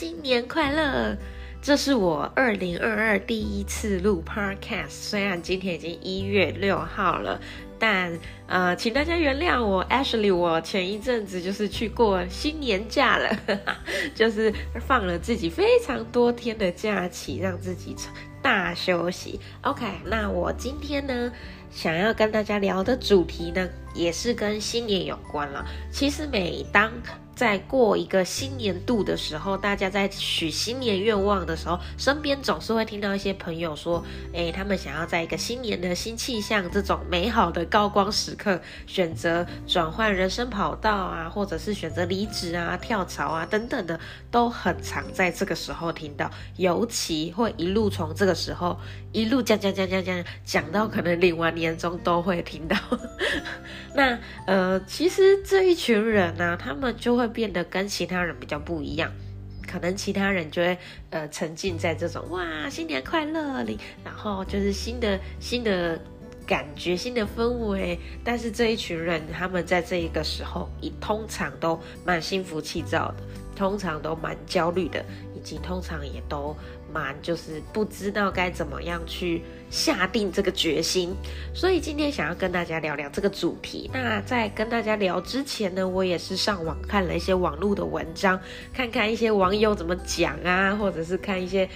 新年快乐！这是我二零二二第一次录 Podcast，虽然今天已经一月六号了，但呃，请大家原谅我，Ashley，我前一阵子就是去过新年假了，就是放了自己非常多天的假期，让自己大休息。OK，那我今天呢，想要跟大家聊的主题呢，也是跟新年有关了。其实每当在过一个新年度的时候，大家在许新年愿望的时候，身边总是会听到一些朋友说：“诶，他们想要在一个新年的新气象这种美好的高光时刻，选择转换人生跑道啊，或者是选择离职啊、跳槽啊等等的，都很常在这个时候听到。尤其会一路从这个时候一路讲讲讲讲讲讲到可能领完年终都会听到。那呃，其实这一群人呢，他们就会。变得跟其他人比较不一样，可能其他人就会呃沉浸在这种哇新年快乐里，然后就是新的新的感觉、新的氛围。但是这一群人，他们在这一个时候，通常都蛮心浮气躁的，通常都蛮焦虑的，以及通常也都。蛮就是不知道该怎么样去下定这个决心，所以今天想要跟大家聊聊这个主题。那在跟大家聊之前呢，我也是上网看了一些网络的文章，看看一些网友怎么讲啊，或者是看一些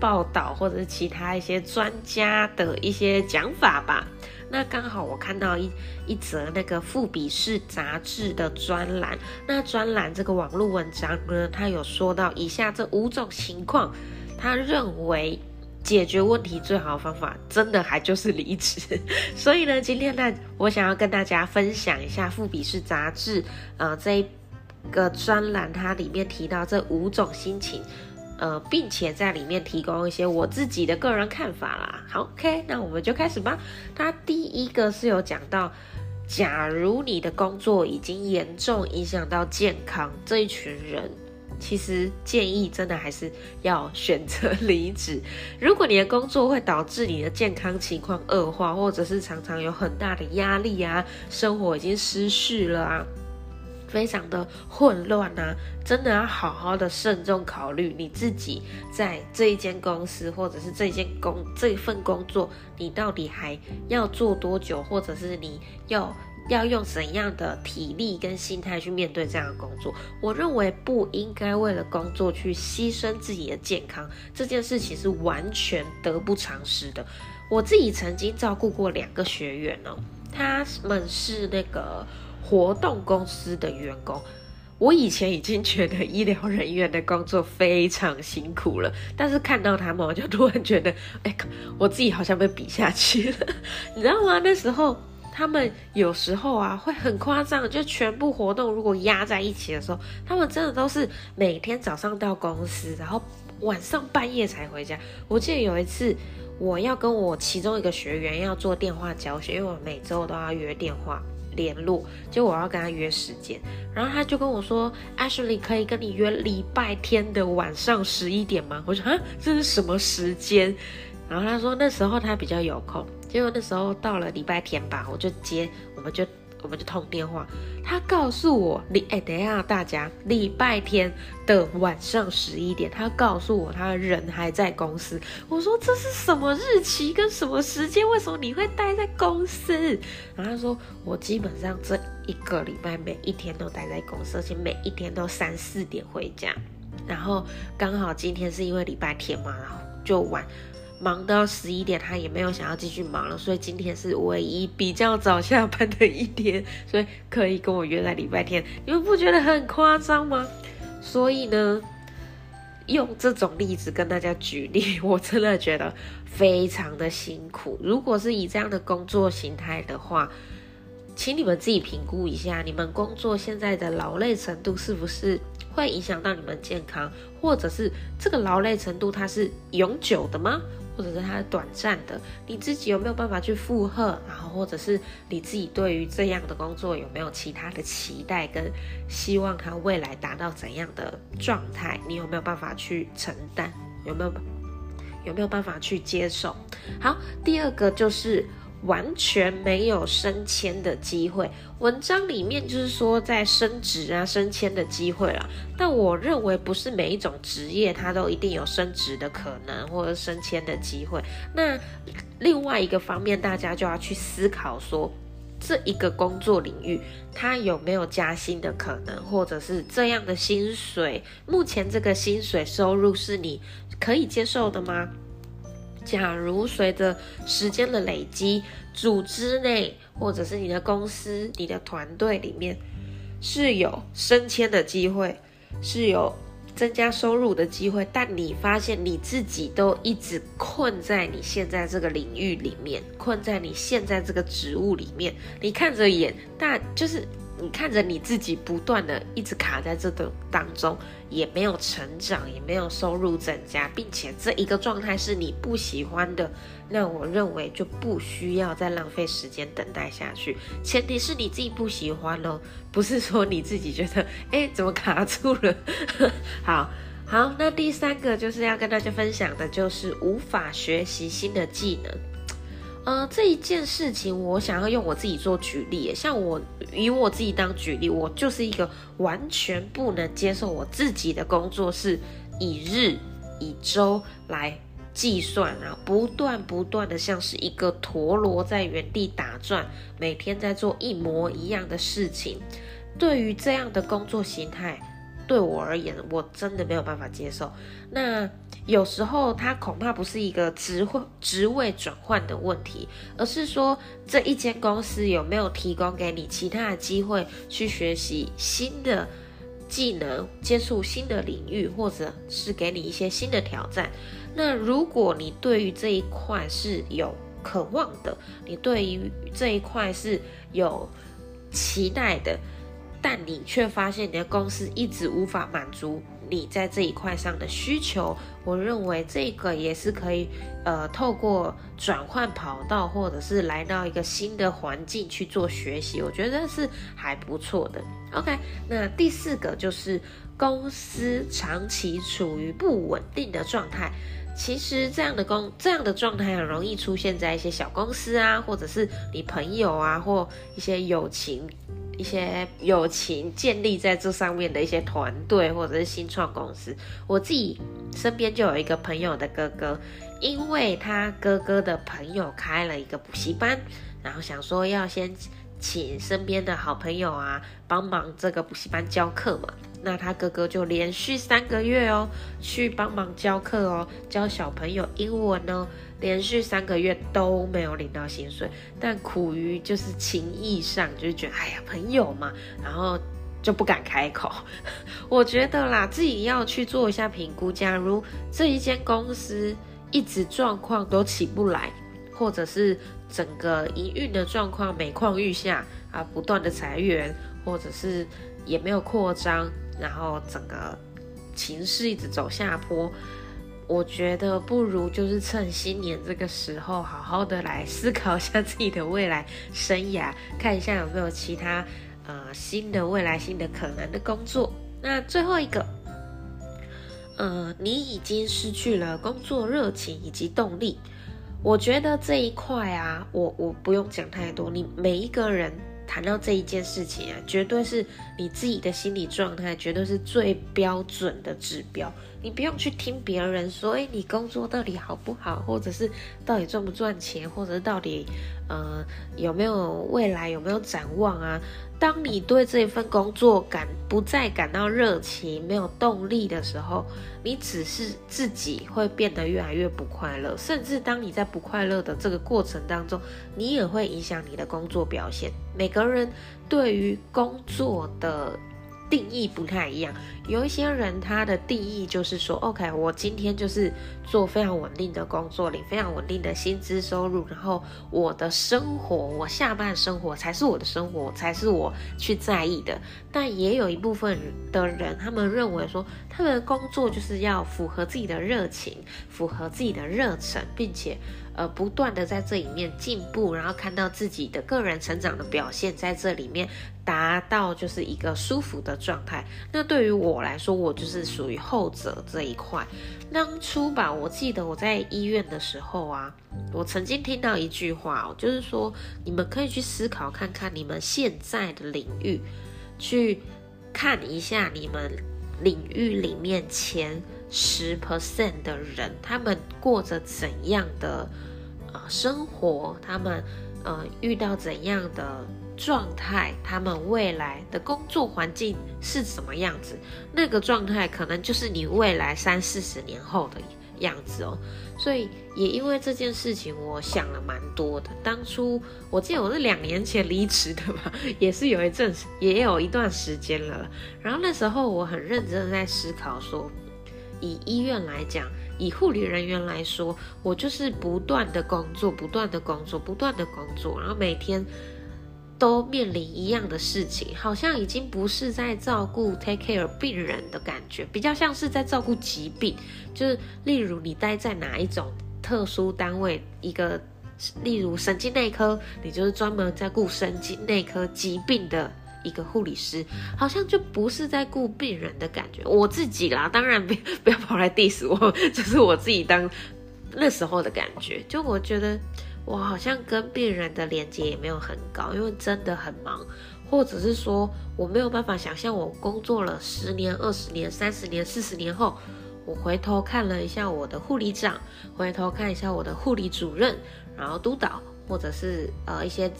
报道，或者是其他一些专家的一些讲法吧。那刚好我看到一一则那个富比士杂志的专栏，那专栏这个网络文章呢，它有说到以下这五种情况。他认为解决问题最好的方法，真的还就是离职。所以呢，今天呢，我想要跟大家分享一下《富比士》杂志，呃，这一个专栏，它里面提到这五种心情，呃，并且在里面提供一些我自己的个人看法啦。好，OK，那我们就开始吧。他第一个是有讲到，假如你的工作已经严重影响到健康，这一群人。其实建议真的还是要选择离职。如果你的工作会导致你的健康情况恶化，或者是常常有很大的压力啊，生活已经失序了啊，非常的混乱啊，真的要好好的慎重考虑你自己在这一间公司，或者是这件工这份工作，你到底还要做多久，或者是你要。要用怎样的体力跟心态去面对这样的工作？我认为不应该为了工作去牺牲自己的健康，这件事情是完全得不偿失的。我自己曾经照顾过两个学员哦，他们是那个活动公司的员工。我以前已经觉得医疗人员的工作非常辛苦了，但是看到他们，我就突然觉得，哎，我自己好像被比下去了，你知道吗？那时候。他们有时候啊会很夸张，就全部活动如果压在一起的时候，他们真的都是每天早上到公司，然后晚上半夜才回家。我记得有一次，我要跟我其中一个学员要做电话教学，因为我每周都要约电话联络，就我要跟他约时间，然后他就跟我说：“Ashley 可以跟你约礼拜天的晚上十一点吗？”我说：“啊，这是什么时间？”然后他说那时候他比较有空。结果那时候到了礼拜天吧，我就接，我们就我们就通电话。他告诉我，你哎，等一下大家，礼拜天的晚上十一点，他告诉我他人还在公司。我说这是什么日期跟什么时间？为什么你会待在公司？然后他说我基本上这一个礼拜每一天都待在公司，而且每一天都三四点回家。然后刚好今天是因为礼拜天嘛，然后就晚。忙到十一点，他也没有想要继续忙了，所以今天是唯一比较早下班的一天，所以可以跟我约在礼拜天。你们不觉得很夸张吗？所以呢，用这种例子跟大家举例，我真的觉得非常的辛苦。如果是以这样的工作形态的话，请你们自己评估一下，你们工作现在的劳累程度是不是会影响到你们健康，或者是这个劳累程度它是永久的吗？或者是它短暂的？你自己有没有办法去负荷？然后或者是你自己对于这样的工作有没有其他的期待跟希望？它未来达到怎样的状态？你有没有办法去承担？有没有有没有办法去接受？好，第二个就是。完全没有升迁的机会。文章里面就是说在升职啊、升迁的机会了，但我认为不是每一种职业它都一定有升职的可能或者升迁的机会。那另外一个方面，大家就要去思考说，这一个工作领域它有没有加薪的可能，或者是这样的薪水，目前这个薪水收入是你可以接受的吗？假如随着时间的累积，组织内或者是你的公司、你的团队里面是有升迁的机会，是有增加收入的机会，但你发现你自己都一直困在你现在这个领域里面，困在你现在这个职务里面，你看着眼，但就是。你看着你自己不断的一直卡在这个当中，也没有成长，也没有收入增加，并且这一个状态是你不喜欢的，那我认为就不需要再浪费时间等待下去。前提是你自己不喜欢哦，不是说你自己觉得，哎，怎么卡住了？好好，那第三个就是要跟大家分享的，就是无法学习新的技能。呃，这一件事情，我想要用我自己做举例。像我以我自己当举例，我就是一个完全不能接受我自己的工作是以日以周来计算，然后不断不断的像是一个陀螺在原地打转，每天在做一模一样的事情。对于这样的工作形态。对我而言，我真的没有办法接受。那有时候，它恐怕不是一个职位职位转换的问题，而是说这一间公司有没有提供给你其他的机会去学习新的技能、接触新的领域，或者是给你一些新的挑战。那如果你对于这一块是有渴望的，你对于这一块是有期待的。但你却发现你的公司一直无法满足你在这一块上的需求，我认为这个也是可以，呃，透过转换跑道或者是来到一个新的环境去做学习，我觉得是还不错的。OK，那第四个就是公司长期处于不稳定的状态，其实这样的公这样的状态很容易出现在一些小公司啊，或者是你朋友啊，或一些友情。一些友情建立在这上面的一些团队或者是新创公司，我自己身边就有一个朋友的哥哥，因为他哥哥的朋友开了一个补习班，然后想说要先请身边的好朋友啊帮忙这个补习班教课嘛，那他哥哥就连续三个月哦去帮忙教课哦，教小朋友英文哦。连续三个月都没有领到薪水，但苦于就是情义上，就是觉得哎呀朋友嘛，然后就不敢开口。我觉得啦，自己要去做一下评估。假如这一间公司一直状况都起不来，或者是整个营运的状况每况愈下啊，不断的裁员，或者是也没有扩张，然后整个情势一直走下坡。我觉得不如就是趁新年这个时候，好好的来思考一下自己的未来生涯，看一下有没有其他呃新的未来、新的可能的工作。那最后一个，呃，你已经失去了工作热情以及动力。我觉得这一块啊，我我不用讲太多，你每一个人。谈到这一件事情啊，绝对是你自己的心理状态，绝对是最标准的指标。你不用去听别人说，哎，你工作到底好不好，或者是到底赚不赚钱，或者是到底呃有没有未来，有没有展望啊？当你对这份工作感不再感到热情、没有动力的时候，你只是自己会变得越来越不快乐，甚至当你在不快乐的这个过程当中，你也会影响你的工作表现。每个人对于工作的定义不太一样。有一些人他的定义就是说，OK，我今天就是做非常稳定的工作，领非常稳定的薪资收入，然后我的生活，我下半生活才是我的生活，才是我去在意的。但也有一部分的人，他们认为说，他们的工作就是要符合自己的热情，符合自己的热忱，并且。呃，不断的在这里面进步，然后看到自己的个人成长的表现，在这里面达到就是一个舒服的状态。那对于我来说，我就是属于后者这一块。当初吧，我记得我在医院的时候啊，我曾经听到一句话哦，就是说你们可以去思考看看你们现在的领域，去看一下你们领域里面前十 percent 的人，他们过着怎样的。呃，生活他们呃遇到怎样的状态，他们未来的工作环境是什么样子？那个状态可能就是你未来三四十年后的样子哦。所以也因为这件事情，我想了蛮多的。当初我记得我是两年前离职的嘛，也是有一阵也有一段时间了。然后那时候我很认真的在思考说，以医院来讲。以护理人员来说，我就是不断的工作，不断的工作，不断的工作，然后每天都面临一样的事情，好像已经不是在照顾 take care 病人的感觉，比较像是在照顾疾病。就是例如你待在哪一种特殊单位，一个例如神经内科，你就是专门在顾神经内科疾病的。一个护理师好像就不是在顾病人的感觉，我自己啦，当然不 不要跑来 diss 我，这是我自己当那时候的感觉。就我觉得我好像跟病人的连接也没有很高，因为真的很忙，或者是说我没有办法想象我工作了十年、二十年、三十年、四十年后，我回头看了一下我的护理长，回头看一下我的护理主任，然后督导，或者是呃一些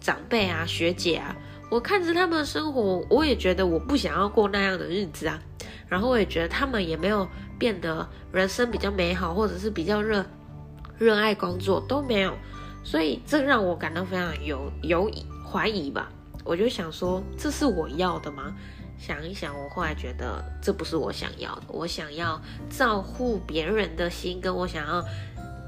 长辈啊、学姐啊。我看着他们的生活，我也觉得我不想要过那样的日子啊。然后我也觉得他们也没有变得人生比较美好，或者是比较热热爱工作都没有。所以这让我感到非常有有怀疑吧。我就想说，这是我要的吗？想一想，我后来觉得这不是我想要的。我想要照顾别人的心，跟我想要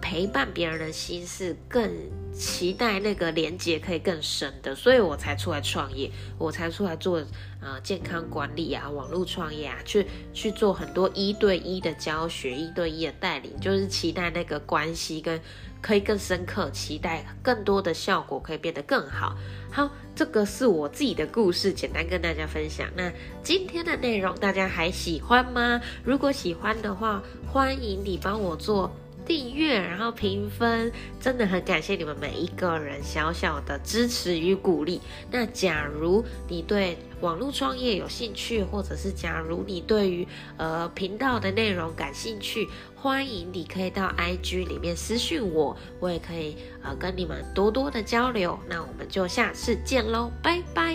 陪伴别人的心是更。期待那个连接可以更深的，所以我才出来创业，我才出来做呃健康管理啊，网络创业啊，去去做很多一对一的教学，一对一的带领，就是期待那个关系跟可以更深刻，期待更多的效果可以变得更好。好，这个是我自己的故事，简单跟大家分享。那今天的内容大家还喜欢吗？如果喜欢的话，欢迎你帮我做。订阅，然后评分，真的很感谢你们每一个人小小的支持与鼓励。那假如你对网络创业有兴趣，或者是假如你对于呃频道的内容感兴趣，欢迎你可以到 IG 里面私讯我，我也可以呃跟你们多多的交流。那我们就下次见喽，拜拜。